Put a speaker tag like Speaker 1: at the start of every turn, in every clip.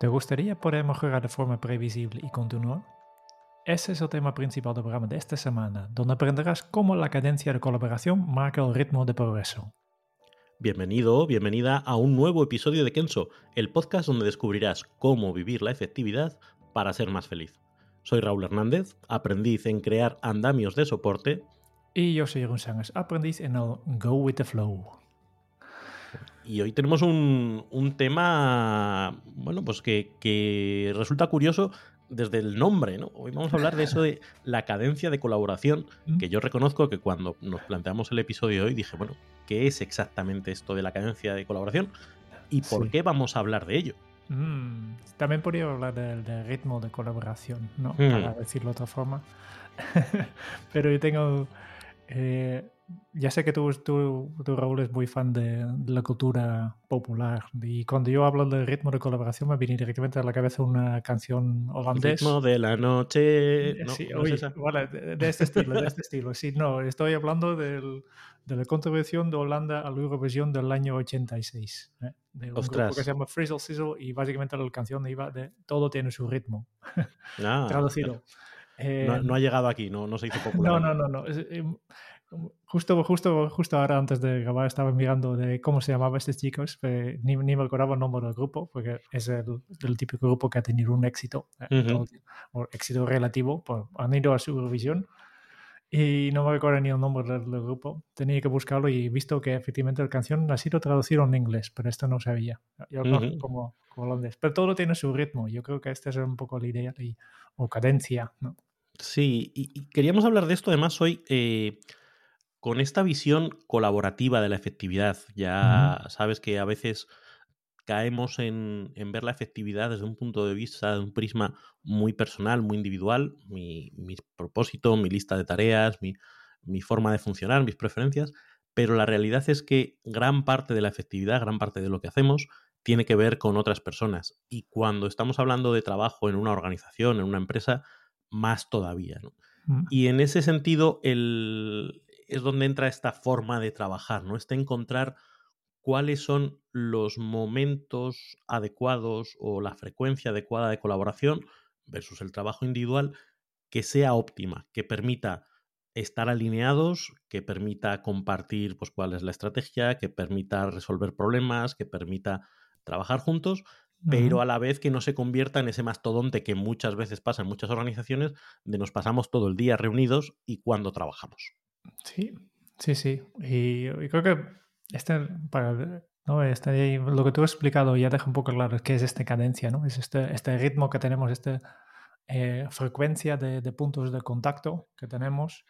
Speaker 1: ¿Te gustaría poder mejorar de forma previsible y continua? Ese es el tema principal del programa de esta semana, donde aprenderás cómo la cadencia de colaboración marca el ritmo de progreso.
Speaker 2: Bienvenido, bienvenida a un nuevo episodio de Kenso, el podcast donde descubrirás cómo vivir la efectividad para ser más feliz. Soy Raúl Hernández, aprendiz en crear andamios de soporte.
Speaker 1: Y yo soy Jeroen Sánchez, aprendiz en el Go with the Flow.
Speaker 2: Y hoy tenemos un, tema, bueno, pues que, que, resulta curioso desde el nombre, ¿no? Hoy vamos a hablar de eso de la cadencia de colaboración, que yo reconozco que cuando nos planteamos el episodio de hoy dije, bueno, ¿qué es exactamente esto de la cadencia de colaboración? ¿Y por qué vamos a hablar de ello?
Speaker 1: Mm, también podría hablar del, ritmo de colaboración, ¿no? Mm. Para decirlo de otra forma. Pero yo tengo eh, ya sé que tú, tú, Raúl, es muy fan de, la cultura popular. Y cuando yo hablo del ritmo de colaboración, me viene directamente a la cabeza una canción holandesa.
Speaker 2: Ritmo de la noche.
Speaker 1: Eh, sí, de, este estilo, de este estilo. Sí, no, estoy hablando del, de la contribución de Holanda a la Eurovisión del año 86. ¿eh? De un grupo que se llama Frizzle Sizzle y básicamente la canción iba de todo tiene su ritmo. Ah, Traducido.
Speaker 2: no, ha llegado aquí, no, no se hizo popular.
Speaker 1: No, no, no. no. Justo, justo, justo ahora antes de grabar estaba mirando de cómo se llamaba este chicos, ni, ni, me acordaba el nombre del grupo, porque es el, el típico grupo que ha tenido un éxito, eh, o éxito relativo, han ido a su Eurovisión y no me recuerdo ni el nombre del, grupo. Tenía que buscarlo y he visto que efectivamente la canción ha sido traducida en inglés, pero esto no sabía. Yo uh como, como holandés. Pero todo tiene su ritmo. Yo creo que esta es un poco la idea o cadencia. ¿no?
Speaker 2: Sí, y, queríamos hablar de esto además hoy. Eh, con esta visión colaborativa de la efectividad, ya sabes que a veces caemos en, ver la efectividad desde un punto de vista, de un prisma muy personal, muy individual, mi, propósito, mi lista de tareas, mi, mi, forma de funcionar, mis preferencias, pero la realidad es que gran parte de la efectividad, gran parte de lo que hacemos, tiene que ver con otras personas. Y cuando estamos hablando de trabajo en una organización, en una empresa, más todavía. Mm. Y en ese sentido, el, es donde entra esta forma de trabajar, ¿no? Este encontrar cuáles son los momentos adecuados o la frecuencia adecuada de colaboración versus el trabajo individual que sea óptima, que permita estar alineados, que permita compartir pues, cuál es la estrategia, que permita resolver problemas, que permita trabajar juntos, pero a la vez que no se convierta en ese mastodonte que muchas veces pasa en muchas organizaciones, de nos pasamos todo el día reunidos y cuando trabajamos.
Speaker 1: Sí, sí, sí. Y, creo que este, para, ¿no? este, lo que tú has explicado ya deja un poco claro qué es esta cadencia, ¿no? Es este, este ritmo que tenemos, esta eh, frecuencia de, de, puntos de contacto que tenemos.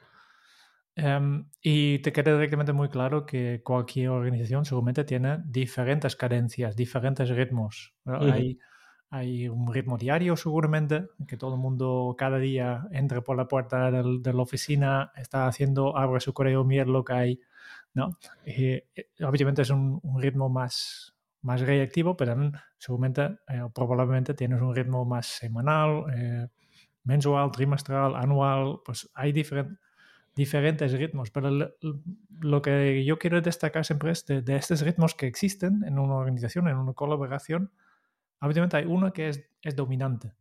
Speaker 1: Em, y te queda directamente muy claro que cualquier organización seguramente tiene diferentes cadencias, diferentes ritmos. Hay hay un ritmo diario seguramente, que todo el mundo cada día entre por la puerta de la oficina, está haciendo, abre su correo, mira lo que hay, ¿no? Eh, obviamente es un, ritmo más, más reactivo, pero seguramente, eh, probablemente tienes un ritmo más semanal, eh, mensual, trimestral, anual, pues hay diferentes ritmos, pero lo que yo quiero destacar siempre es de, de estos ritmos que existen en una organización, en una colaboración, obviamente hay uno que es, es dominante.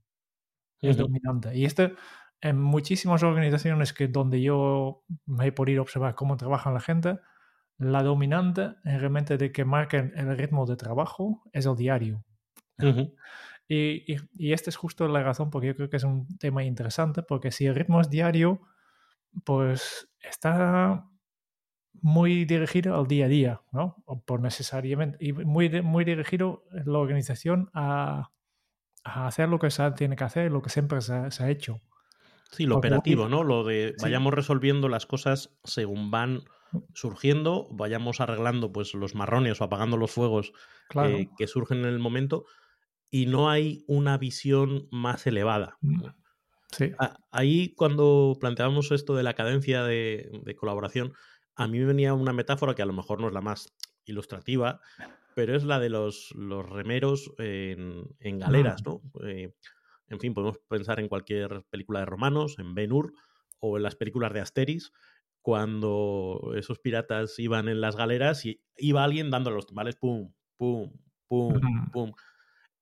Speaker 1: Es dominante. Y este, en muchísimas organizaciones que donde yo me he podido observar cómo trabaja la gente, la dominante realmente de que marca el ritmo de trabajo es el diario. y, y, y, esta es justo la razón porque yo creo que es un tema interesante, porque si el ritmo es diario, pues está muy dirigido al día a día, ¿no? O por necesariamente, y muy, muy dirigido la organización a, a, hacer lo que se tiene que hacer, lo que siempre se, ha hecho.
Speaker 2: Sí, lo operativo, ¿no? Lo de vayamos resolviendo las cosas según van surgiendo, vayamos arreglando pues los marrones o apagando los fuegos eh, que surgen en el momento y no hay una visión más elevada. Mm,
Speaker 1: sí.
Speaker 2: Ahí cuando planteábamos esto de la cadencia de, colaboración, a mí me venía una metáfora que a lo mejor no es la más ilustrativa, pero es la de los, los remeros en, galeras, mm. ¿no? Eh, en fin, podemos pensar en cualquier película de romanos, en Ben Hur o en las películas de Asteris, cuando esos piratas iban en las galeras y iba alguien dando los timbales, pum, pum, pum, pum.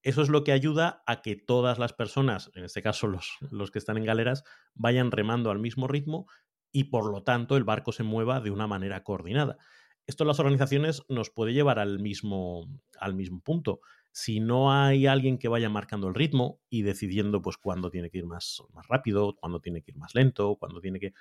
Speaker 2: Eso es lo que ayuda a que todas las personas, en este caso los, los que están en galeras, vayan remando al mismo ritmo y por lo tanto el barco se mueva de una manera coordinada. Esto en las organizaciones nos puede llevar al mismo, al mismo punto. Si no hay alguien que vaya marcando el ritmo y decidiendo pues cuándo tiene que ir más, más rápido, cuándo tiene que ir más lento, cuándo tiene que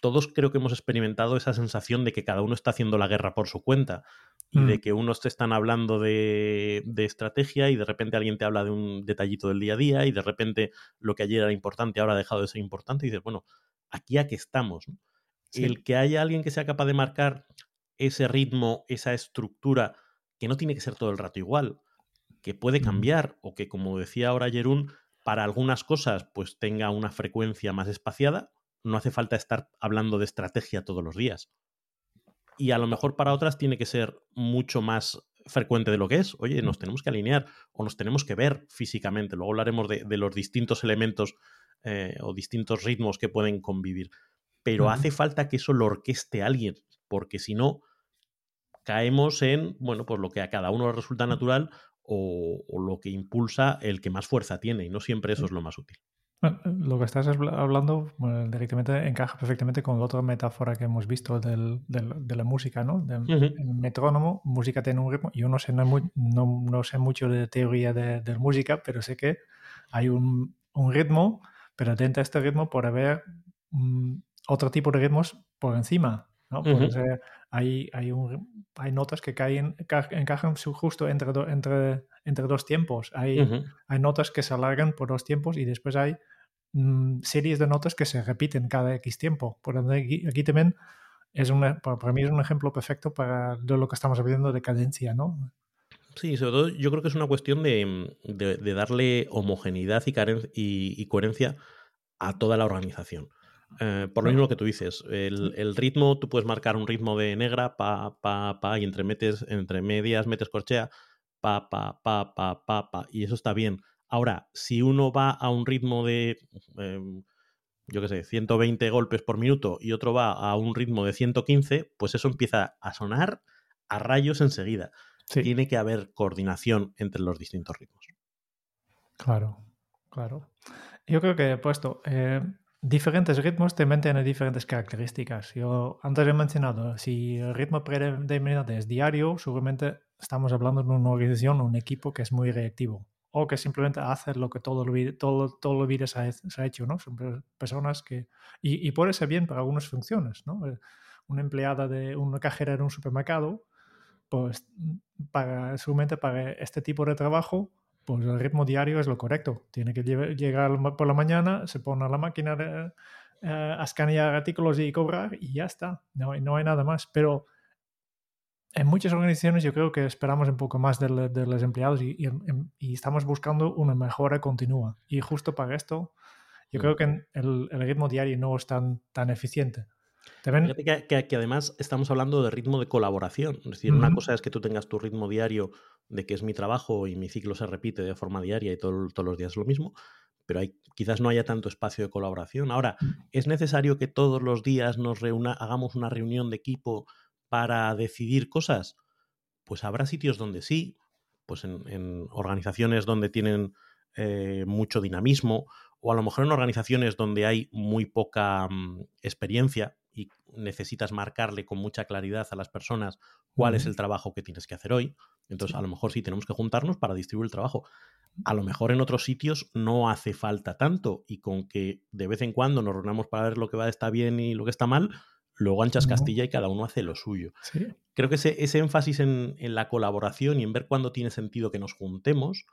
Speaker 2: todos creo que hemos experimentado esa sensación de que cada uno está haciendo la guerra por su cuenta y de mm. que unos te están hablando de, estrategia y de repente alguien te habla de un detallito del día a día y de repente lo que ayer era importante ahora ha dejado de ser importante y dices, bueno, aquí a qué estamos. El que haya alguien que sea capaz de marcar ese ritmo, esa estructura, que no tiene que ser todo el rato igual, que puede cambiar o que, como decía ahora Jerún, para algunas cosas pues tenga una frecuencia más espaciada, no hace falta estar hablando de estrategia todos los días. Y a lo mejor para otras tiene que ser mucho más frecuente de lo que es. Oye, nos tenemos que alinear o nos tenemos que ver físicamente. Luego hablaremos de, los distintos elementos eh, o distintos ritmos que pueden convivir. Pero hace falta que eso lo orqueste alguien, porque si no, caemos en, bueno, pues lo que a cada uno le resulta natural o, o, lo que impulsa el que más fuerza tiene, y no siempre eso es lo más útil.
Speaker 1: Lo que estás hablando directamente encaja perfectamente con la otra metáfora que hemos visto del, de la música, ¿no? Metrónomo, música tiene un ritmo. Yo no sé, no, no, sé mucho de teoría de, de, música, pero sé que hay un, un, ritmo, pero dentro de este ritmo puede haber mm, otro tipo de ritmos por encima, ¿no? hay, hay, un, hay notas que caen, encajan justo entre, entre, entre dos tiempos. Hay, hay notas que se alargan por dos tiempos y después hay mm, series de notas que se repiten cada X tiempo. Por aquí, aquí también es una, para, mí es un ejemplo perfecto para de lo que estamos viendo de cadencia, ¿no?
Speaker 2: Sí, sobre todo yo creo que es una cuestión de, de, darle homogeneidad y, y, y, coherencia a toda la organización. Eh, por lo mismo que tú dices, el, ritmo, tú puedes marcar un ritmo de negra, pa, pa, pa, y entre, metes, entre medias metes corchea, pa, pa, pa, pa, pa, pa, y eso está bien. Ahora, si uno va a un ritmo de, em, yo qué sé, 120 golpes por minuto y otro va a un ritmo de 115, pues eso empieza a sonar a rayos enseguida. Tiene que haber coordinación entre los distintos ritmos.
Speaker 1: Claro, claro. Yo creo que he puesto, eh, diferentes ritmos también tienen diferentes características. Yo antes he mencionado, si el ritmo predominante es diario, seguramente estamos hablando de una organización, un equipo que es muy reactivo o que simplemente hace lo que todo el, todo, todo el vida se ha, hecho, ¿no? Son personas que... Y, y, puede ser bien para algunas funciones, ¿no? Eh, una empleada de una cajera en un supermercado, pues para, seguramente para este tipo de trabajo pues el ritmo diario es lo correcto. Tiene que llegar por la mañana, se pone a la máquina eh, a escanear artículos y cobrar y ya está. No, no hay nada más. Pero en muchas organizaciones yo creo que esperamos un poco más de, los empleados y, estamos buscando una mejora continua. Y justo para esto, yo creo mm. que el, ritmo diario no es tan, tan eficiente.
Speaker 2: Que, que, además estamos hablando de ritmo de colaboración. Es decir, una cosa es que tú tengas tu ritmo diario de que es mi trabajo y mi ciclo se repite de forma diaria y todos los días es lo mismo, pero hay, quizás no haya tanto espacio de colaboración. Ahora, mm. ¿es necesario que todos los días nos reúna, hagamos una reunión de equipo para decidir cosas? Pues habrá sitios donde sí, pues en, organizaciones donde tienen eh, mucho dinamismo, o a lo mejor en organizaciones donde hay muy poca mm, experiencia, y necesitas marcarle con mucha claridad a las personas cuál es el trabajo que tienes que hacer hoy. Entonces, a lo mejor sí tenemos que juntarnos para distribuir el trabajo. A lo mejor en otros sitios no hace falta tanto y con que de vez en cuando nos reunamos para ver lo que va está bien y lo que está mal, luego anchas Castilla y cada uno hace lo suyo. Creo que ese, ese énfasis en, la colaboración y en ver cuándo tiene sentido que nos juntemos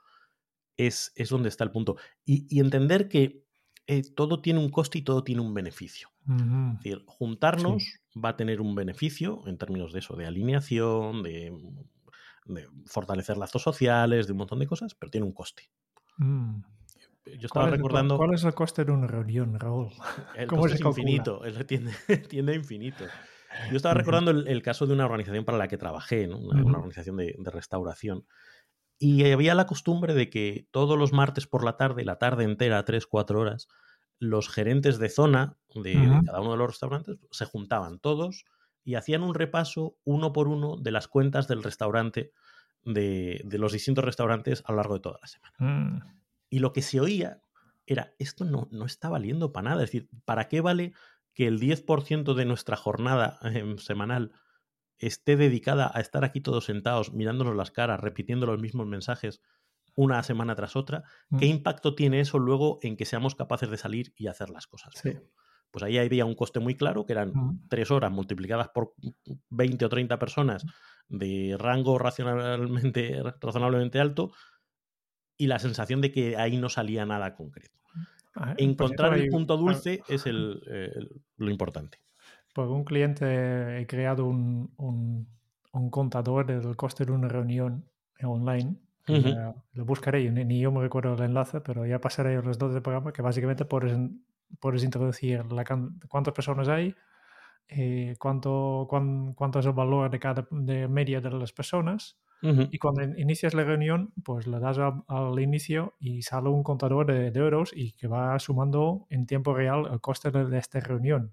Speaker 2: es, es donde está el punto. Y, y entender que eh, todo tiene un coste y todo tiene un beneficio. Es decir, juntarnos va a tener un beneficio en términos de eso, de alineación, de, fortalecer lazos sociales, de un montón de cosas, pero tiene un coste. Mm.
Speaker 1: Yo estaba recordando. ¿Cuál es el coste de una reunión, Raúl?
Speaker 2: El coste es infinito, él tiende, tiende infinito. Yo estaba recordando el, caso de una organización para la que trabajé, una, organización de, restauración. Y había la costumbre de que todos los martes por la tarde, la tarde entera, tres, cuatro horas, los gerentes de zona de, cada uno de los restaurantes se juntaban todos y hacían un repaso uno por uno de las cuentas del restaurante, de, los distintos restaurantes a lo largo de toda la semana. Mm. Y lo que se oía era, esto no, no está valiendo para nada. Es decir, ¿para qué vale que el 10% de nuestra jornada em, semanal esté dedicada a estar aquí todos sentados, mirándonos las caras, repitiendo los mismos mensajes una semana tras otra, ¿qué mm. impacto tiene eso luego en que seamos capaces de salir y hacer las cosas? Pues ahí había un coste muy claro, que eran mm. tres horas multiplicadas por 20 o 30 personas de rango racionalmente, razonablemente alto y la sensación de que ahí no salía nada concreto. Ah, pues Encontrar el punto dulce es lo importante.
Speaker 1: Por un cliente he creado un, un, contador del coste de una reunión online. lo buscaré, ni yo me recuerdo el enlace, pero ya pasaré los dos de programa que básicamente puedes, puedes introducir la, cuántas personas hay, eh, cuánto, cuánto es el valor de cada de media de las personas y cuando inicias la reunión, pues le das al inicio y sale un contador de, euros y que va sumando en tiempo real el coste de, esta reunión.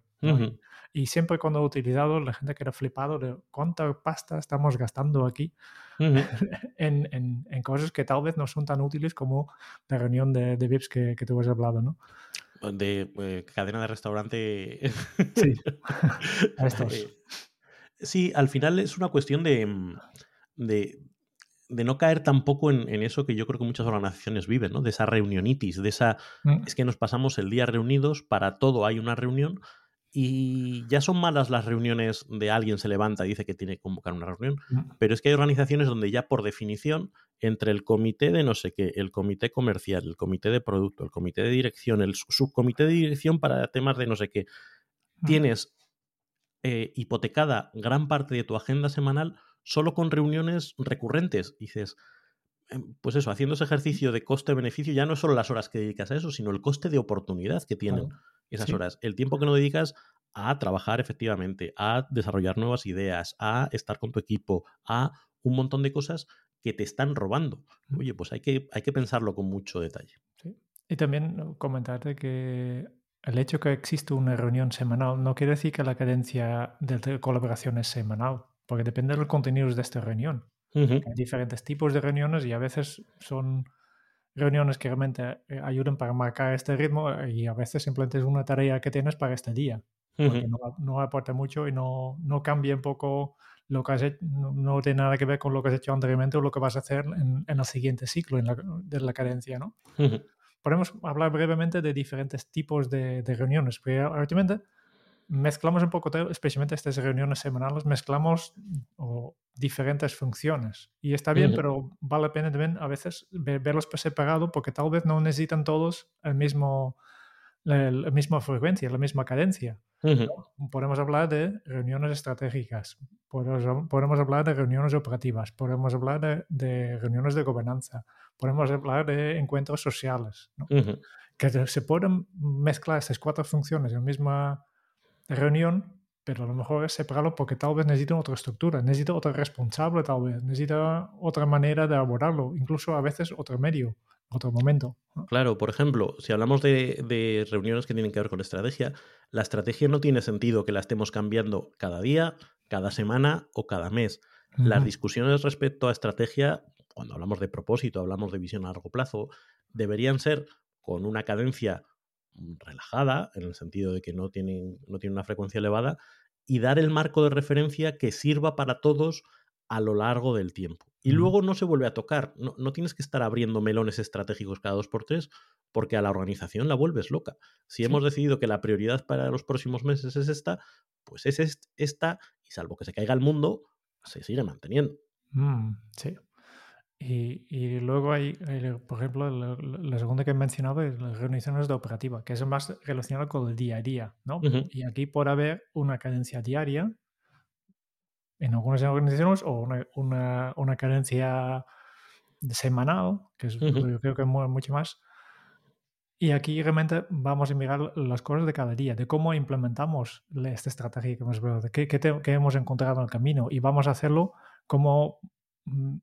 Speaker 1: Y, siempre cuando he utilizado, la gente queda flipado de cuánta pasta estamos gastando aquí en, en, en, cosas que tal vez no son tan útiles como la reunión de, de VIPs que, que tú has hablado, ¿no?
Speaker 2: De eh, cadena de restaurante.
Speaker 1: sí, estos.
Speaker 2: Eh, sí, al final es una cuestión de mm, de, no caer tampoco en, eso que yo creo que muchas organizaciones viven, ¿no? De esa reunionitis, de esa... Mm. Es que nos pasamos el día reunidos, para todo hay una reunión y ya son malas las reuniones de alguien se levanta y dice que tiene que convocar una reunión, pero es que hay organizaciones donde ya por definición, entre el comité de no sé qué, el comité comercial, el comité de producto, el comité de dirección, el subcomité de dirección para temas de no sé qué, tienes eh, hipotecada gran parte de tu agenda semanal solo con reuniones recurrentes. dices, em, pues eso, haciendo ese ejercicio de coste-beneficio, ya no es solo las horas que dedicas a eso, sino el coste de oportunidad que tienen esas horas. El tiempo que no dedicas a trabajar efectivamente, a desarrollar nuevas ideas, a estar con tu equipo, a un montón de cosas que te están robando. Oye, pues hay que, hay que pensarlo con mucho detalle.
Speaker 1: Y también comentarte que el hecho que existe una reunión semanal no quiere decir que la cadencia de colaboración es semanal porque depende del contenido de esta reunión. Hay diferentes tipos de reuniones y a veces son reuniones que realmente eh, ayudan para marcar este ritmo y a veces simplemente es una tarea que tienes para este día. Porque no, aporta mucho y no, no cambia un poco lo que has hecho, no, tiene nada que ver con lo que has hecho anteriormente o lo que vas a hacer en, el siguiente ciclo en la, de la cadencia, ¿no? Podemos hablar brevemente de diferentes tipos de, de reuniones, porque últimamente mezclamos un poco, especialmente estas reuniones semanales, mezclamos diferentes funciones. Y está bien, pero vale la pena también a veces verlos por separado porque tal vez no necesitan todos el mismo, la, misma frecuencia, la misma cadencia. Podemos hablar de reuniones estratégicas, podemos, podemos, hablar de reuniones operativas, podemos hablar de, de, reuniones de gobernanza, podemos hablar de encuentros sociales. Que se pueden mezclar estas cuatro funciones en la misma reunión, pero a lo mejor es separarlo porque tal vez necesita otra estructura, necesita otro responsable tal vez, necesita otra manera de abordarlo, incluso a veces otro medio, otro momento.
Speaker 2: Claro, por ejemplo, si hablamos de, reuniones que tienen que ver con estrategia, la estrategia no tiene sentido que la estemos cambiando cada día, cada semana o cada mes. Las discusiones respecto a estrategia, cuando hablamos de propósito, hablamos de visión a largo plazo, deberían ser con una cadencia relajada, en el sentido de que no tienen, no una frecuencia elevada, y dar el marco de referencia que sirva para todos a lo largo del tiempo. Y luego no se vuelve a tocar. No, tienes que estar abriendo melones estratégicos cada dos por tres porque a la organización la vuelves loca. Si hemos decidido que la prioridad para los próximos meses es esta, pues es esta y salvo que se caiga el mundo, se sigue manteniendo.
Speaker 1: Mm, sí. Y, luego hay, por ejemplo, la, segunda que he mencionado es las reuniones de operativa, que es más relacionado con el día a día, ¿no? Y aquí puede haber una cadencia diaria en algunas organizaciones o una, una, cadencia semanal, que es, yo creo que es mucho más. Y aquí realmente vamos a mirar las cosas de cada día, de cómo implementamos esta estrategia que hemos, qué, qué hemos encontrado en el camino y vamos a hacerlo como mm,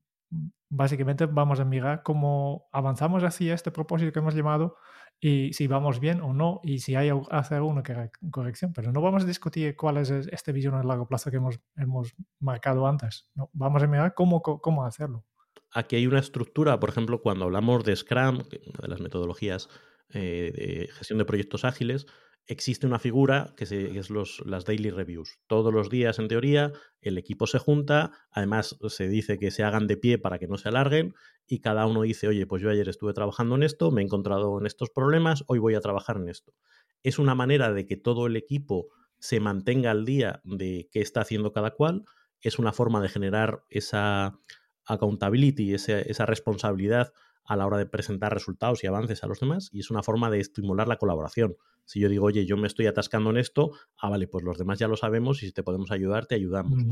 Speaker 1: básicamente vamos a mirar cómo avanzamos hacia este propósito que hemos llamado y si vamos bien o no y si hay hacer una corrección. Pero no vamos a discutir cuál es esta visión a largo plazo que hemos, hemos marcado antes. No, vamos a mirar cómo, cómo hacerlo.
Speaker 2: Aquí hay una estructura, por ejemplo, cuando hablamos de Scrum, una de las metodologías eh, de gestión de proyectos ágiles, existe una figura que, es los, las daily reviews. Todos los días, en teoría, el equipo se junta, además se dice que se hagan de pie para que no se alarguen y cada uno dice, oye, pues yo ayer estuve trabajando en esto, me he encontrado en estos problemas, hoy voy a trabajar en esto. Es una manera de que todo el equipo se mantenga al día de qué está haciendo cada cual, es una forma de generar esa accountability, esa responsabilidad a la hora de presentar resultados y avances a los demás y es una forma de estimular la colaboración. Si yo digo, oye, yo me estoy atascando en esto, ah, vale, pues los demás ya lo sabemos y si te podemos ayudar, te ayudamos.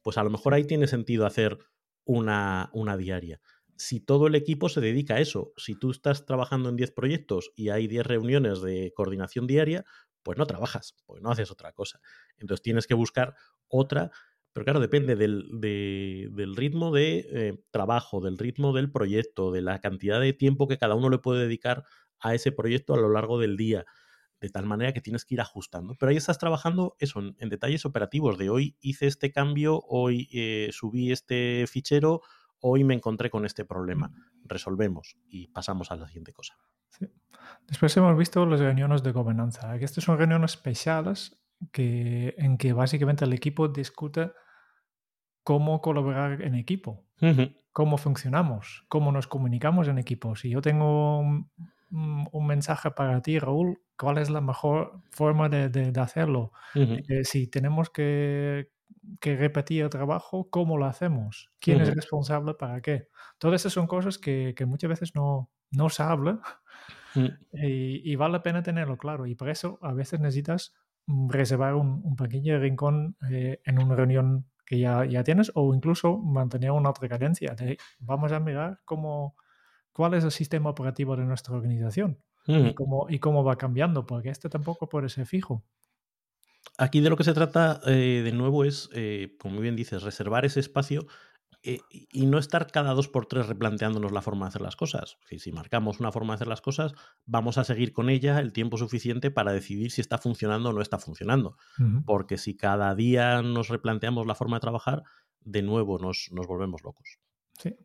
Speaker 2: Pues a lo mejor ahí tiene sentido hacer una, una diaria. Si todo el equipo se dedica a eso, si tú estás trabajando en 10 proyectos y hay 10 reuniones de coordinación diaria, pues no trabajas, pues no haces otra cosa. Entonces tienes que buscar otra pero claro, depende del, del ritmo de eh, trabajo, del ritmo del proyecto, de la cantidad de tiempo que cada uno le puede dedicar a ese proyecto a lo largo del día, de tal manera que tienes que ir ajustando. Pero ahí estás trabajando eso, en, detalles operativos, de hoy hice este cambio, hoy eh, subí este fichero, hoy me encontré con este problema. Mm. Resolvemos y pasamos a la siguiente cosa.
Speaker 1: Después hemos visto las reuniones de gobernanza. Estas son reuniones especiales que, en que básicamente el equipo discute cómo colaborar en equipo, cómo funcionamos, cómo nos comunicamos en equipo. Si yo tengo un, mensaje para ti, Raúl, ¿cuál es la mejor forma de, hacerlo? Eh, si tenemos que, repetir el trabajo, ¿cómo lo hacemos? ¿Quién es responsable para qué? Todas esas son cosas que, muchas veces no, no se habla mm. y, vale la pena tenerlo claro. Y por eso a veces necesitas reservar un, pequeño rincón eh, en una reunión que ya, ya tienes o incluso mantener una otra cadencia. De, vamos a mirar cómo, cuál es el sistema operativo de nuestra organización y, cómo, y cómo va cambiando, porque este tampoco puede ser fijo.
Speaker 2: Aquí de lo que se trata, eh, de nuevo, es, eh, como bien dices, reservar ese espacio eh, y no estar cada dos por tres replanteándonos la forma de hacer las cosas. Si, si marcamos una forma de hacer las cosas, vamos a seguir con ella el tiempo suficiente para decidir si está funcionando o no está funcionando. Porque si cada día nos replanteamos la forma de trabajar, de nuevo nos, nos volvemos locos.
Speaker 1: Sí.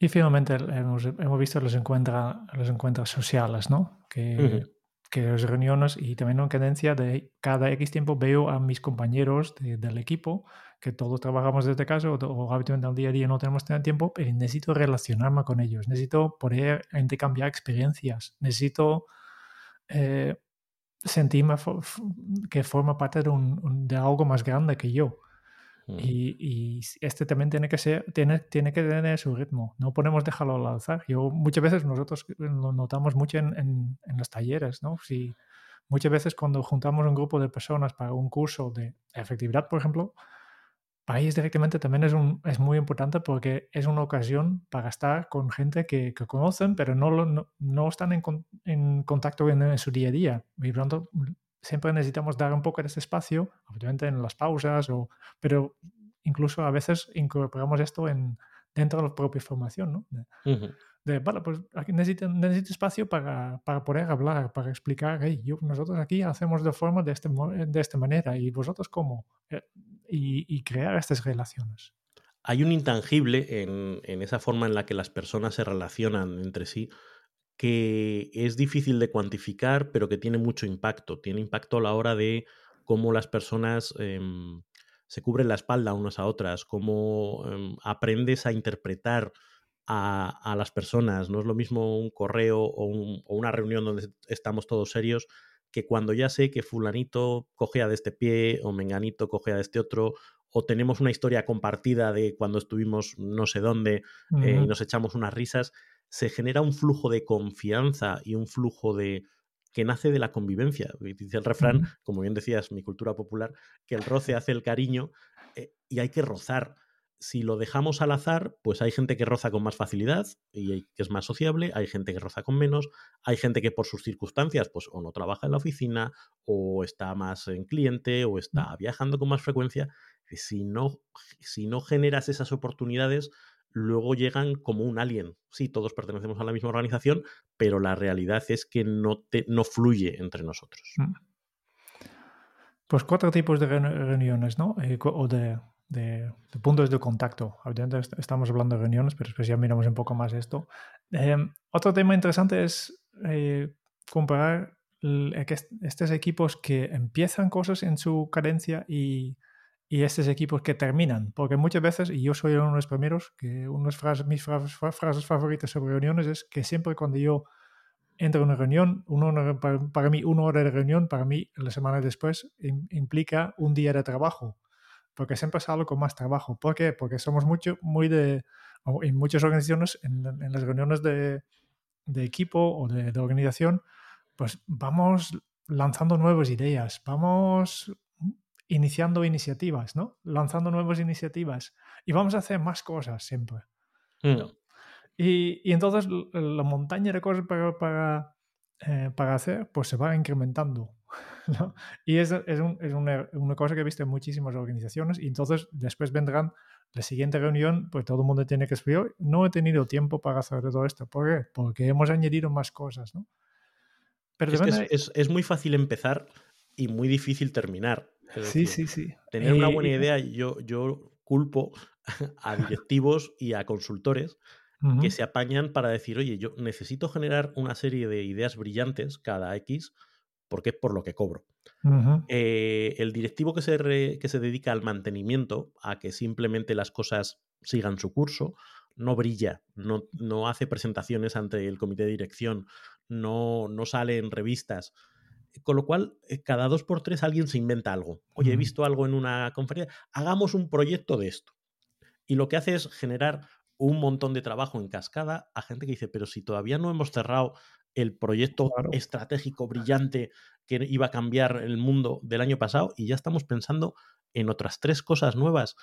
Speaker 1: Y finalmente hemos, hemos visto los, encuentra, los encuentros sociales, ¿no? Que que las reuniones y también una cadencia de cada X tiempo veo a mis compañeros del equipo, que todos trabajamos desde casa o, o, habitualmente al día a día no tenemos tiempo, pero necesito relacionarme con ellos, necesito poder intercambiar experiencias, necesito eh, sentirme que forma parte de, un, de algo más grande que yo. Y, este también tiene que ser, tiene, tiene que tener su ritmo. No podemos dejarlo al alzar. Yo muchas veces nosotros lo notamos mucho en, en, los talleres, ¿no? Si muchas veces cuando juntamos un grupo de personas para un curso de efectividad, por ejemplo, país directamente también es, un, es muy importante porque es una ocasión para estar con gente que, que conocen, pero no, no, no están en, en contacto en, su día a día. Y pronto siempre necesitamos dar un poco de ese espacio, obviamente en las pausas, o, pero incluso a veces incorporamos esto en, dentro de la propia formación, ¿no? De, vale, pues aquí necesito, necesito espacio para, para, poder hablar, para explicar, hey, yo, nosotros aquí hacemos de forma de, este, de esta manera y vosotros cómo, eh, y, crear estas relaciones.
Speaker 2: Hay un intangible en, en esa forma en la que las personas se relacionan entre sí, que es difícil de cuantificar, pero que tiene mucho impacto. Tiene impacto a la hora de cómo las personas em, se cubren la espalda unas a otras, cómo em, aprendes a interpretar a, las personas. No es lo mismo un correo o, una reunión donde estamos todos serios que cuando ya sé que fulanito cogea de este pie o menganito cogea de este otro, o tenemos una historia compartida de cuando estuvimos no sé dónde eh, y nos echamos unas risas, se genera un flujo de confianza y un flujo de que nace de la convivencia. Dice el refrán, como bien decías, mi cultura popular, que el roce hace el cariño eh, y hay que rozar si lo dejamos al azar, pues hay gente que roza con más facilidad y que es más sociable, hay gente que roza con menos, hay gente que por sus circunstancias, pues o no trabaja en la oficina, o está más en cliente, o está mm. viajando con más frecuencia. Si no, si no generas esas oportunidades, luego llegan como un alien. Sí, todos pertenecemos a la misma organización, pero la realidad es que no, te, no fluye entre nosotros. Mm.
Speaker 1: Pues cuatro tipos de reuniones, ¿no? Eh, o de de, puntos de contacto. Obviamente estamos hablando de reuniones, pero después ya miramos un poco más esto. Em, otro tema interesante es eh, comparar estos equipos que empiezan cosas en su cadencia y, y, estos equipos que terminan. Porque muchas veces, y yo soy uno de los primeros, que una de mis frases, favoritas sobre reuniones es que siempre cuando yo entro en una reunión, uno, para, mí una hora de reunión, para mí la semana después implica un día de trabajo porque siempre salgo con más trabajo. ¿Por qué? Porque somos mucho, muy de, en muchas organizaciones, en, las reuniones de, equipo o de, organización, pues vamos lanzando nuevas ideas, vamos iniciando iniciativas, ¿no? Lanzando nuevas iniciativas y vamos a hacer más cosas siempre. Mm. Y, entonces la montaña de cosas para, para, eh, para hacer, pues se va incrementando. Y es, es, un, es una, una, cosa que he visto en muchísimas organizaciones y entonces después vendrán la siguiente reunión, pues todo el mundo tiene que escribir, no he tenido tiempo para hacer todo esto. ¿Por qué? Porque hemos añadido más cosas, ¿no?
Speaker 2: Pero es, es, es, muy fácil empezar y muy difícil terminar.
Speaker 1: sí, sí, sí.
Speaker 2: Tener una buena idea, yo, yo culpo a directivos y a consultores que se apañan para decir, oye, yo necesito generar una serie de ideas brillantes cada X porque es por lo que cobro. Eh, el directivo que se, que se dedica al mantenimiento, a que simplemente las cosas sigan su curso, no brilla, no, no hace presentaciones ante el comité de dirección, no, no sale en revistas. Con lo cual, eh, cada dos por tres alguien se inventa algo. Oye, he visto algo en una conferencia, hagamos un proyecto de esto. Y lo que hace es generar un montón de trabajo en cascada a gente que dice, pero si todavía no hemos cerrado el proyecto estratégico brillante que iba a cambiar el mundo del año pasado y ya estamos pensando en otras tres cosas nuevas.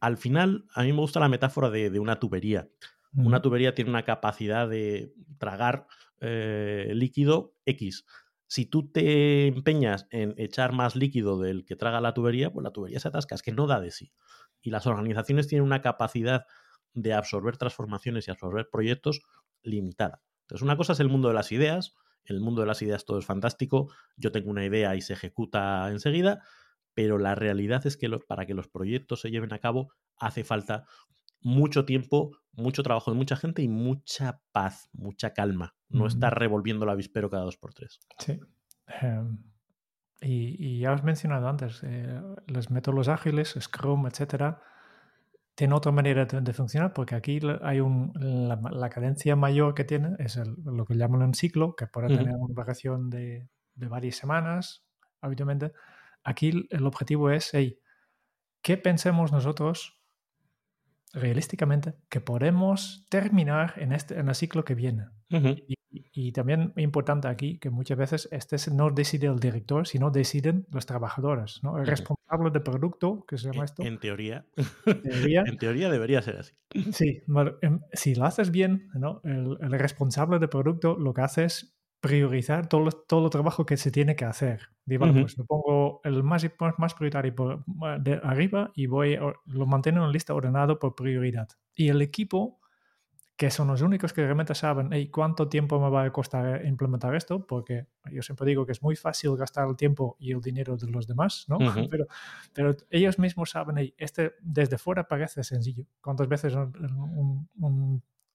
Speaker 2: Al final, a mí me gusta la metáfora de, una tubería. Una tubería tiene una capacidad de tragar eh, líquido X. Si tú te empeñas en echar más líquido del que traga la tubería, pues la tubería se atasca, es que no da de sí. Y las organizaciones tienen una capacidad de absorber transformaciones y absorber proyectos limitada. Entonces, una cosa es el mundo de las ideas, en el mundo de las ideas todo es fantástico, yo tengo una idea y se ejecuta enseguida, pero la realidad es que para que los proyectos se lleven a cabo hace falta mucho tiempo, mucho trabajo de mucha gente y mucha paz, mucha calma. No estar revolviendo el avispero cada dos por tres.
Speaker 1: Sí. Em, y, ya os he mencionado antes, eh, los métodos ágiles, Scrum, etcétera, tiene otra manera de, funcionar porque aquí hay un, la, cadencia mayor que tiene es lo que llaman un ciclo, que puede tener una variación de, de, varias semanas habitualmente. Aquí el objetivo es, hey, ¿qué pensemos nosotros realísticamente que podemos terminar en, este, en el ciclo que viene? Y también importante aquí que muchas veces este no decide el director, sino deciden los trabajadores, ¿no? El responsable de producto, que se llama esto.
Speaker 2: En teoría. en teoría debería ser así.
Speaker 1: Sí, em, si lo haces bien, ¿no? El, responsable de producto lo que hace es priorizar todo, todo el trabajo que se tiene que hacer. Digo, pues lo pongo el más, más prioritario por, de arriba y voy, lo mantengo en lista ordenada por prioridad. Y el equipo que son los únicos que realmente saben cuánto tiempo me va a costar implementar esto, porque yo siempre digo que es muy fácil gastar el tiempo y el dinero de los demás, ¿no? pero, pero, ellos mismos saben, este desde fuera parece sencillo. ¿Cuántas veces un,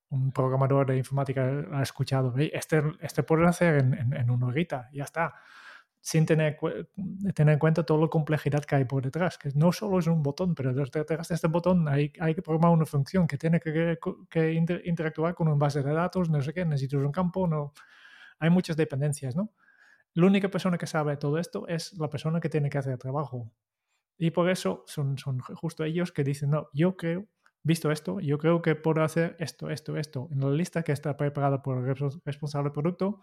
Speaker 1: un, programador de informática ha escuchado, este, este puedes hacer en, en, en una horita, ya está? Sin tener, tener en cuenta toda la complejidad que hay por detrás, que no solo es un botón, pero detrás de este botón hay, hay que programar una función que tiene que, que interactuar con un base de datos, no sé qué, necesitas un campo, no, hay muchas dependencias, ¿no? la única persona que sabe todo esto es la persona que tiene que hacer el trabajo. Y por eso son, son justo ellos que dicen, no, yo creo, visto esto, yo creo que puedo hacer esto, esto, esto. En la lista que está preparada por el responsable de producto,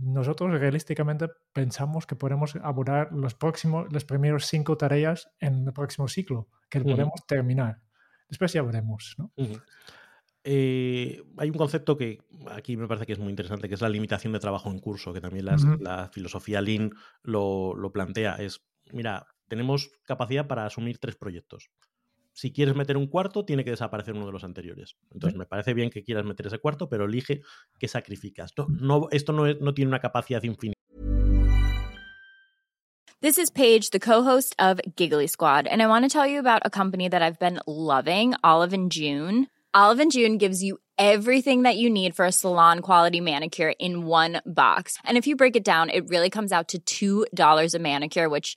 Speaker 1: nosotros realísticamente pensamos que podemos abordar los próximos, los primeros cinco tareas en el próximo ciclo, que podemos terminar. Después ya veremos. ¿no?
Speaker 2: Eh, hay un concepto que aquí me parece que es muy interesante, que es la limitación de trabajo en curso, que también la filosofía Lean lo, lo plantea. Es, mira, tenemos capacidad para asumir tres proyectos si quieres meter un cuarto, tiene que desaparecer uno de los anteriores. Entonces, me parece bien que quieras meter ese cuarto, pero elige qué sacrificas. No, no, esto no, es, no tiene una capacidad infinita.
Speaker 3: This is Paige, the co-host of Giggly Squad, and I want to tell you about a company that I've been loving, Olive and June. Olive and June gives you everything that you need for a salon quality manicure in one box. And if you break it down, it really comes out to $2 a manicure, which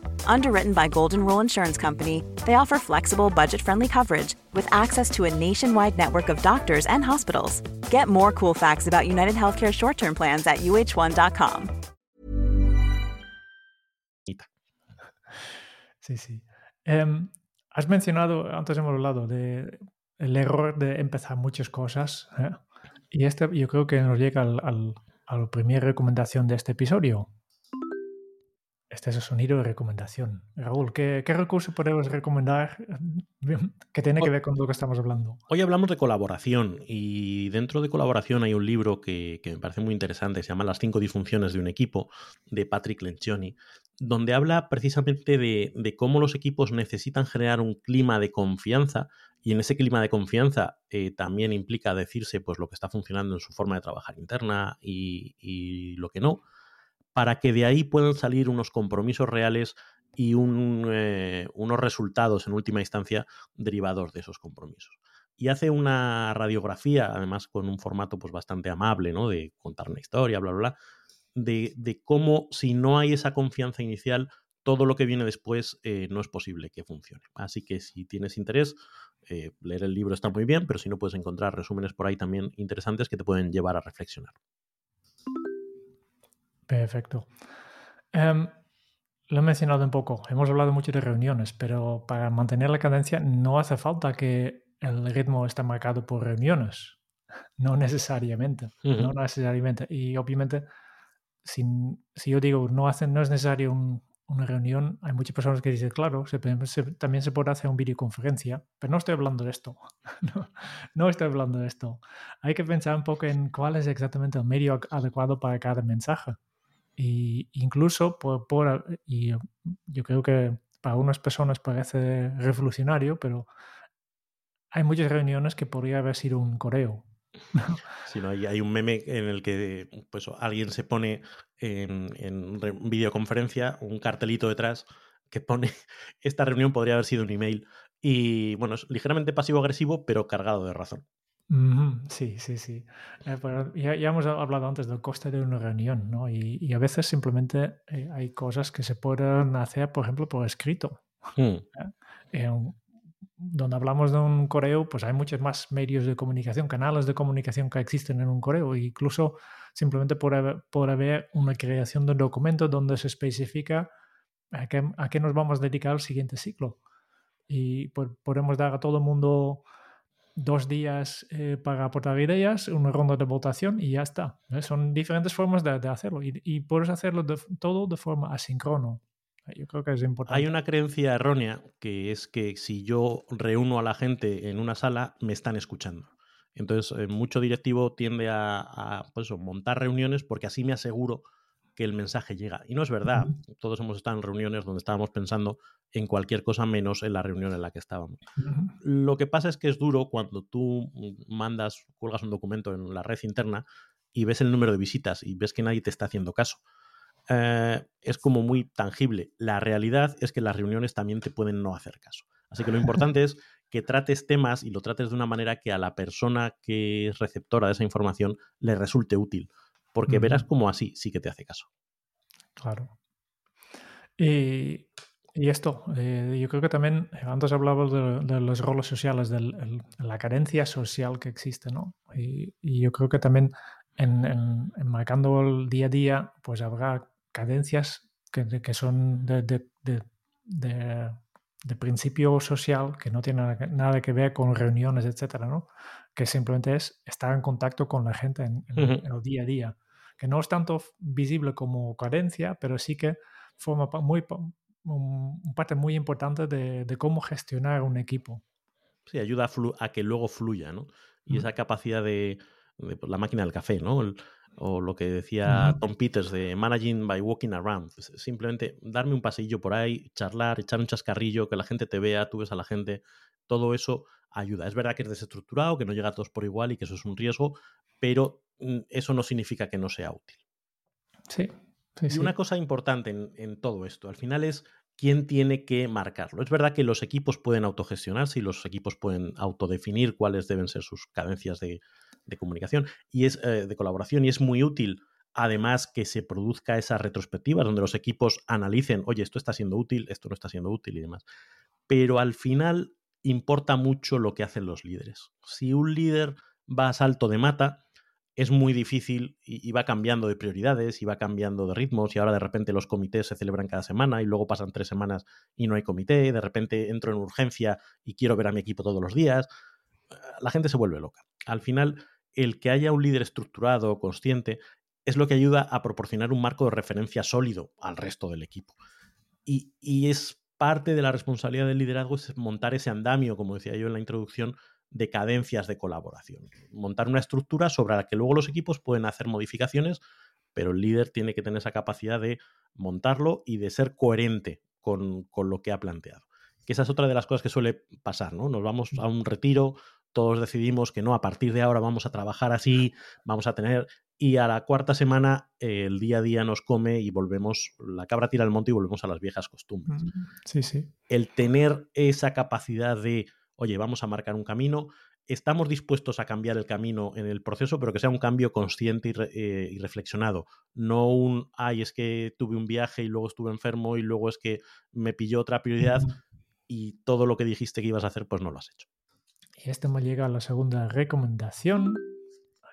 Speaker 4: Underwritten by Golden Rule Insurance Company, they offer flexible, budget friendly coverage with access to a nationwide network of doctors and hospitals. Get more cool facts about United Healthcare short term plans at uh1.com.
Speaker 1: Sí, sí. Um, has mencionado, antes hemos hablado de el error de empezar muchas cosas. ¿eh? Y este yo creo que nos llega al, al, a la primera recomendación de este episodio. Este es el sonido de recomendación. Raúl, ¿qué, recurso podemos recomendar que tiene que ver con lo que estamos hablando?
Speaker 2: Hoy hablamos de colaboración y dentro de colaboración hay un libro que, me parece muy interesante, se llama Las cinco disfunciones de un equipo, de Patrick Lencioni, donde habla precisamente de, cómo los equipos necesitan generar un clima de confianza y en ese clima de confianza eh, también implica decirse pues lo que está funcionando en su forma de trabajar interna y lo que no para que de ahí puedan salir unos compromisos reales y eh, unos resultados en última instancia derivados de esos compromisos. Y hace una radiografía, además con un formato pues, bastante amable, ¿no? de contar una historia, bla, bla, bla, de, cómo si no hay esa confianza inicial, todo lo que viene después eh, no es posible que funcione. Así que si tienes interés, eh, leer el libro está muy bien, pero si no puedes encontrar resúmenes por ahí también interesantes que te pueden llevar a reflexionar.
Speaker 1: Perfecto. Em, lo he mencionado un poco, hemos hablado mucho de reuniones, pero para mantener la cadencia no hace falta que el ritmo esté marcado por reuniones. No necesariamente. No necesariamente. Y obviamente, si, si yo digo no, hace, no es necesario una reunión, hay muchas personas que dicen, claro, también se puede hacer una videoconferencia, pero no estoy hablando de esto. no, no, estoy hablando de esto. Hay que pensar un poco en cuál es exactamente el medio adecuado para cada mensaje. Y incluso por, y yo creo que para unas personas parece revolucionario, pero hay muchas reuniones que podría haber sido un correo.
Speaker 2: Sí, no, hay, hay un meme en el que pues, alguien se pone en, en videoconferencia un cartelito detrás que pone esta reunión podría haber sido un email. Y bueno, es ligeramente pasivo-agresivo, pero cargado de razón.
Speaker 1: Sí, sí, sí. Eh, ya, hemos hablado antes del coste de una reunión, ¿no? Y, a veces simplemente eh, hay cosas que se pueden hacer, por ejemplo, por escrito. Hmm. ¿eh? donde hablamos de un correo, pues hay muchos más medios de comunicación, canales de comunicación que existen en un correo. incluso simplemente por haber, por haber una creación de un documento donde se especifica a qué, a qué nos vamos a dedicar al siguiente ciclo. Y podemos dar a todo el mundo dos días eh, para aportar ideas, una ronda de votación y ya está. Son diferentes formas de, hacerlo y, puedes hacerlo todo de forma asíncrono. Yo creo que es importante.
Speaker 2: Hay una creencia errónea que es que si yo reúno a la gente en una sala, me están escuchando. Entonces, eh, mucho directivo tiende a, pues montar reuniones porque así me aseguro que el mensaje llega. Y no es verdad. Todos hemos estado en reuniones donde estábamos pensando en cualquier cosa menos en la reunión en la que estábamos. Lo que pasa es que es duro cuando tú mandas, cuelgas un documento en la red interna y ves el número de visitas y ves que nadie te está haciendo caso. Eh, es como muy tangible. La realidad es que las reuniones también te pueden no hacer caso. Así que lo importante es que trates temas y lo trates de una manera que a la persona que es receptora de esa información le resulte útil porque verás como así sí que te hace caso.
Speaker 1: Claro. Y, esto, eh, yo creo que también, antes hablabas de, los roles sociales, de la carencia social que existe, ¿no? Y, yo creo que también en, marcando el día a día, pues habrá cadencias que, que son de, de, principio social, que no tienen nada que ver con reuniones, etcétera, ¿no? Que simplemente es estar en contacto con la gente en el día a día que no es tanto visible como carencia, pero sí que forma muy, un, parte muy importante de, cómo gestionar un equipo.
Speaker 2: Sí, ayuda a, que luego fluya, ¿no? Y esa capacidad de, pues, la máquina del café, ¿no? o lo que decía Tom Peters de managing by walking around. Simplemente darme un pasillo por ahí, charlar, echar un chascarrillo, que la gente te vea, tú ves a la gente. Todo eso ayuda. Es verdad que es desestructurado, que no llega a todos por igual y que eso es un riesgo, pero Mm, eso no significa que no sea útil.
Speaker 1: Sí.
Speaker 2: Y una cosa importante en, todo esto, al final es quién tiene que marcarlo. Es verdad que los equipos pueden autogestionarse y los equipos pueden autodefinir cuáles deben ser sus cadencias de, comunicación y es eh, de colaboración y es muy útil además que se produzca esa retrospectiva donde los equipos analicen, oye, esto está siendo útil, esto no está siendo útil y demás. Pero al final importa mucho lo que hacen los líderes. Si un líder va a salto de mata, es muy difícil y, va cambiando de prioridades y va cambiando de ritmos y ahora de repente los comités se celebran cada semana y luego pasan tres semanas y no hay comité, de repente entro en urgencia y quiero ver a mi equipo todos los días. La gente se vuelve loca. Al final, el que haya un líder estructurado, consciente, es lo que ayuda a proporcionar un marco de referencia sólido al resto del equipo. Y, y es parte de la responsabilidad del liderazgo es montar ese andamio, como decía yo en la introducción, de cadencias de colaboración. Montar una estructura sobre la que luego los equipos pueden hacer modificaciones, pero el líder tiene que tener esa capacidad de montarlo y de ser coherente con, lo que ha planteado. Que esa es otra de las cosas que suele pasar, ¿no? Nos vamos a un retiro, todos decidimos que no, a partir de ahora vamos a trabajar así, vamos a tener, y a la cuarta semana el día a día nos come y volvemos, la cabra tira al monte y volvemos a las viejas costumbres.
Speaker 1: Sí, sí.
Speaker 2: El tener esa capacidad de oye, vamos a marcar un camino, estamos dispuestos a cambiar el camino en el proceso, pero que sea un cambio consciente eh, y, reflexionado. No un, ay, es que tuve un viaje y luego estuve enfermo y luego es que me pilló otra prioridad y todo lo que dijiste que ibas a hacer, pues no lo has hecho.
Speaker 1: Y este me llega a la segunda recomendación.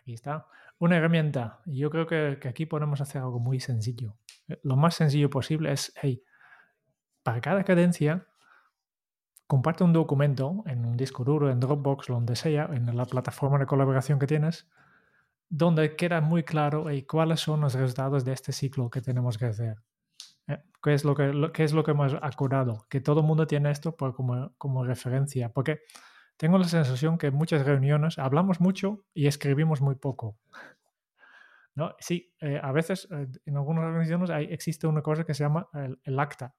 Speaker 1: Aquí está. Una herramienta. Yo creo que, que aquí podemos hacer algo muy sencillo. Lo más sencillo posible es, hey, para cada cadencia comparte un documento en un disco duro, en Dropbox, donde sea, en la plataforma de colaboración que tienes, donde queda muy claro cuáles son los resultados de este ciclo que tenemos que hacer. Eh, ¿Qué, es lo que, qué es lo que hemos acordado? Que todo el mundo tiene esto por, como, como referencia, porque tengo la sensación que en muchas reuniones hablamos mucho y escribimos muy poco. ¿No? Sí, eh, a veces eh, en algunas organizaciones hay, existe una cosa que se llama el, acta,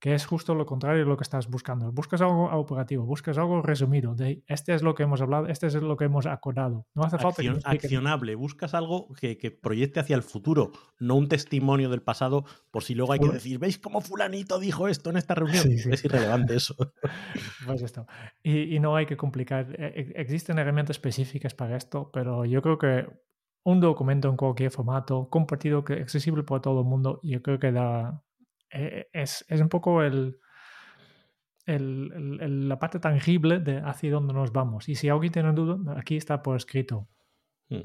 Speaker 1: que es justo lo contrario de lo que estás buscando. Buscas algo operativo, buscas algo resumido, de este es lo que hemos hablado, este es lo que hemos acordado. No hace falta
Speaker 2: Accionable, buscas algo que, proyecte hacia el futuro, no un testimonio del pasado, por si luego hay que decir, ¿veis cómo fulanito dijo esto en esta reunión? Es irrelevante eso.
Speaker 1: Pues esto. Y, no hay que complicar. E, e, existen herramientas específicas para esto, pero yo creo que un documento en cualquier formato, compartido, que accesible por todo el mundo, yo creo que da, eh, es, un poco el, la parte tangible de hacia dónde nos vamos. Y si alguien tiene duda, aquí está por escrito. Hmm.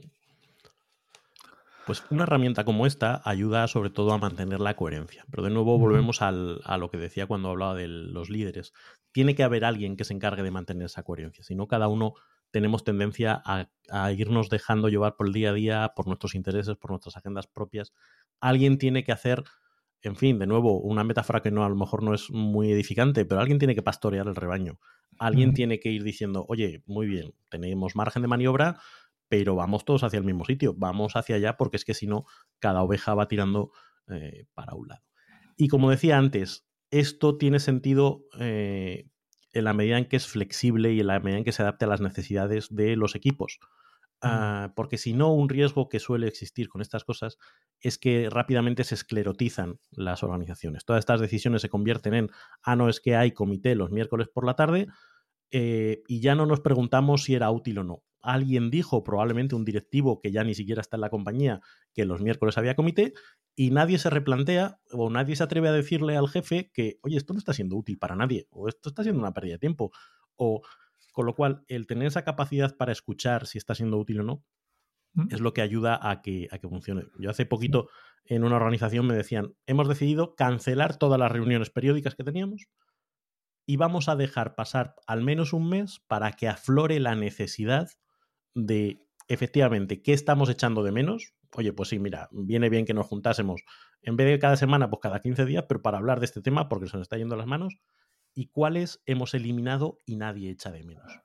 Speaker 2: Pues una herramienta como esta ayuda sobre todo a mantener la coherencia. Pero de nuevo volvemos a lo que decía cuando hablaba de los líderes. Tiene que haber alguien que se encargue de mantener esa coherencia. Si no, cada uno tenemos tendencia a, a, irnos dejando llevar por el día a día, por nuestros intereses, por nuestras agendas propias. Alguien tiene que hacer en fin, de nuevo, una metáfora que no a lo mejor no es muy edificante, pero alguien tiene que pastorear el rebaño. Alguien tiene que ir diciendo, oye, muy bien, tenemos margen de maniobra, pero vamos todos hacia el mismo sitio, vamos hacia allá porque es que si no, cada oveja va tirando eh, para un lado. Y como decía antes, esto tiene sentido eh, en la medida en que es flexible y en la medida en que se adapte a las necesidades de los equipos. Ah, porque si no, un riesgo que suele existir con estas cosas es que rápidamente se esclerotizan las organizaciones. Todas estas decisiones se convierten en, ah, no, es que hay comité los miércoles por la tarde eh, y ya no nos preguntamos si era útil o no. Alguien dijo, probablemente un directivo que ya ni siquiera está en la compañía, que los miércoles había comité y nadie se replantea o nadie se atreve a decirle al jefe que, oye, esto no está siendo útil para nadie o esto está siendo una pérdida de tiempo o con lo cual, el tener esa capacidad para escuchar si está siendo útil o no mm. es lo que ayuda a que, a que funcione. Yo hace poquito en una organización me decían, hemos decidido cancelar todas las reuniones periódicas que teníamos y vamos a dejar pasar al menos un mes para que aflore la necesidad de, efectivamente, qué estamos echando de menos. Oye, pues sí, mira, viene bien que nos juntásemos en vez de cada semana, pues cada 15 días, pero para hablar de este tema porque se nos está yendo las manos y cuáles hemos eliminado y nadie echa de menos.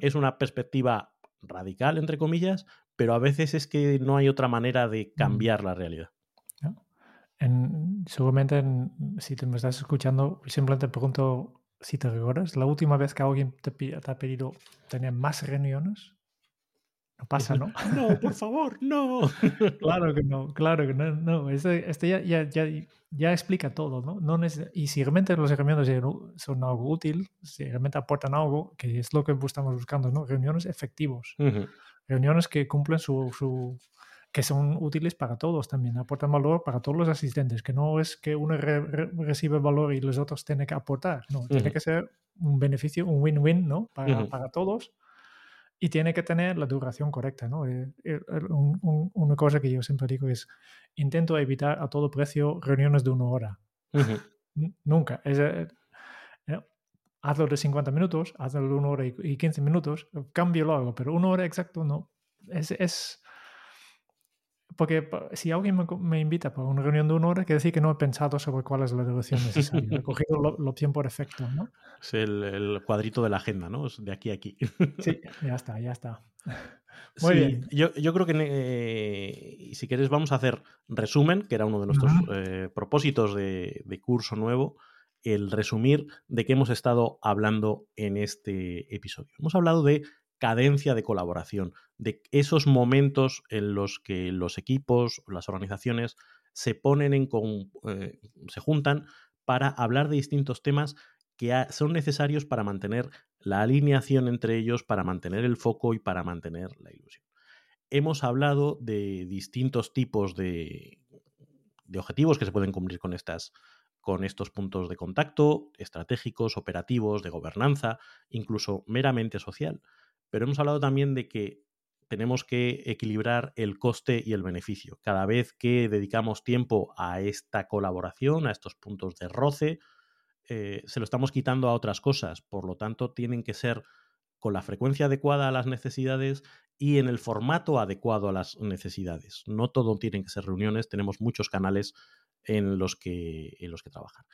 Speaker 2: Es una perspectiva radical, entre comillas, pero a veces es que no hay otra manera de mm. cambiar la realidad.
Speaker 1: seguramente si te me estás escuchando, simplemente te pregunto si te recuerdas, la última vez que alguien te, te ha pedido tener más reuniones, no pasa, ¿no?
Speaker 2: No, por favor, no.
Speaker 1: claro que no, claro que no. no. Este, este ya, ya, ya, ya, explica todo, ¿no? no y si realmente los herramientas son algo útil, si realmente aportan algo, que es lo que estamos buscando, ¿no? Reuniones efectivos. Reuniones que cumplen su, su, que son útiles para todos también, aportan valor para todos los asistentes, que no es que uno recibe valor y los otros tienen que aportar, no, tiene que ser un beneficio, un win-win, ¿no? Para, para todos y tiene que tener la duración correcta, ¿no? Eh, eh, una cosa que yo siempre digo es, intento evitar a todo precio reuniones de una hora. Nunca. Es, eh, hazlo de 50 minutos, hazlo de una hora y, 15 minutos, cambio luego, pero una hora exacto no. Es, es, porque si alguien me, invita para una reunión de una hora, quiere decir que no he pensado sobre cuál es la duración necesaria. he cogido la opción por efecto, ¿no?
Speaker 2: Es el, cuadrito de la agenda, ¿no? Es de aquí a aquí.
Speaker 1: sí, ya está, ya está. Muy bien.
Speaker 2: Yo, yo, creo que eh, si quieres vamos a hacer resumen, que era uno de nuestros eh, propósitos de, de curso nuevo, el resumir de qué hemos estado hablando en este episodio. Hemos hablado de cadencia de colaboración, de esos momentos en los que los equipos, las organizaciones se ponen en eh, se juntan para hablar de distintos temas que son necesarios para mantener la alineación entre ellos, para mantener el foco y para mantener la ilusión. Hemos hablado de distintos tipos de, de objetivos que se pueden cumplir con estas con estos puntos de contacto estratégicos, operativos, de gobernanza, incluso meramente social pero hemos hablado también de que tenemos que equilibrar el coste y el beneficio. Cada vez que dedicamos tiempo a esta colaboración, a estos puntos de roce, eh, se lo estamos quitando a otras cosas. Por lo tanto, tienen que ser con la frecuencia adecuada a las necesidades y en el formato adecuado a las necesidades. No todo tienen que ser reuniones, tenemos muchos canales en los que, en los que trabajar.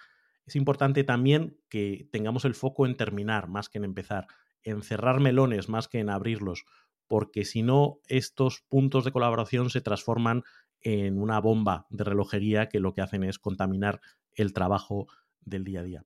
Speaker 2: Es importante también que tengamos el foco en terminar más que en empezar en cerrar melones más que en abrirlos, porque si no, estos puntos de colaboración se transforman en una bomba de relojería que lo que hacen es contaminar el trabajo del día a día.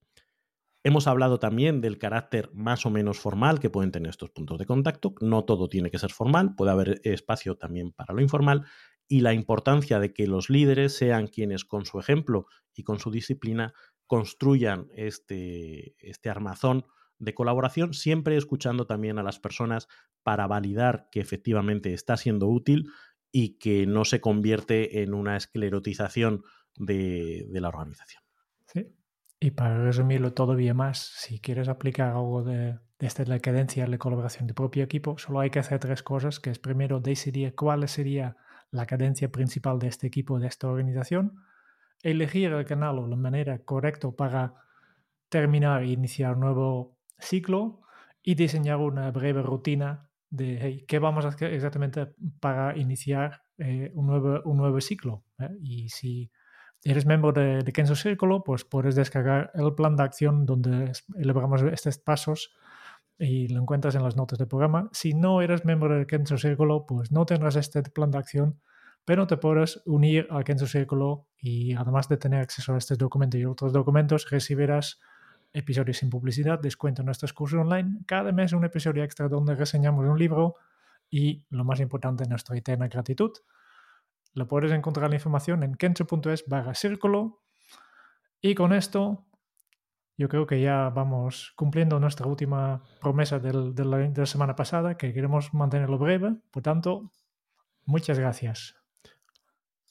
Speaker 2: Hemos hablado también del carácter más o menos formal que pueden tener estos puntos de contacto. No todo tiene que ser formal, puede haber espacio también para lo informal y la importancia de que los líderes sean quienes con su ejemplo y con su disciplina construyan este, este armazón de colaboración, siempre escuchando también a las personas para validar que efectivamente está siendo útil y que no se convierte en una esclerotización de, la organización.
Speaker 1: Sí. Y para resumirlo todavía más, si quieres aplicar algo de, de esta la cadencia de colaboración de propio equipo, solo hay que hacer tres cosas, que es primero decidir cuál sería la cadencia principal de este equipo, de esta organización, elegir el canal o la manera correcta para terminar e iniciar un nuevo ciclo y diseñar una breve rutina de qué vamos a hacer exactamente para iniciar eh, un, nuevo, un nuevo ciclo. ¿eh? Y si eres miembro de, de Kenzo Círculo, pues puedes descargar el plan de acción donde elaboramos estos pasos y lo encuentras en las notas del programa. Si no eres miembro de Kenzo Círculo, pues no tendrás este plan de acción, pero te podrás unir al Kenzo Círculo y además de tener acceso a este documento y otros documentos, recibirás episodios sin publicidad, descuento en nuestros cursos online, cada mes un episodio extra donde reseñamos un libro y, lo más importante, nuestra eterna gratitud. Lo puedes encontrar la información en kenzo.es barra círculo. Y con esto, yo creo que ya vamos cumpliendo nuestra última promesa del, de la semana pasada, que queremos mantenerlo breve. Por tanto, muchas gracias.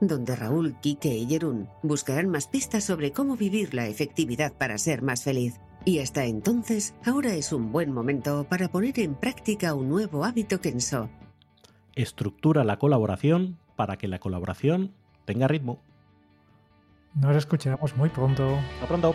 Speaker 5: donde Raúl, Quique y Jerún buscarán más pistas sobre cómo vivir la efectividad para ser más feliz. Y hasta entonces, ahora es un buen momento para poner en práctica un nuevo hábito Kenso.
Speaker 2: Estructura la colaboración para que la colaboración tenga ritmo.
Speaker 1: Nos escuchamos muy pronto.
Speaker 2: Hasta pronto.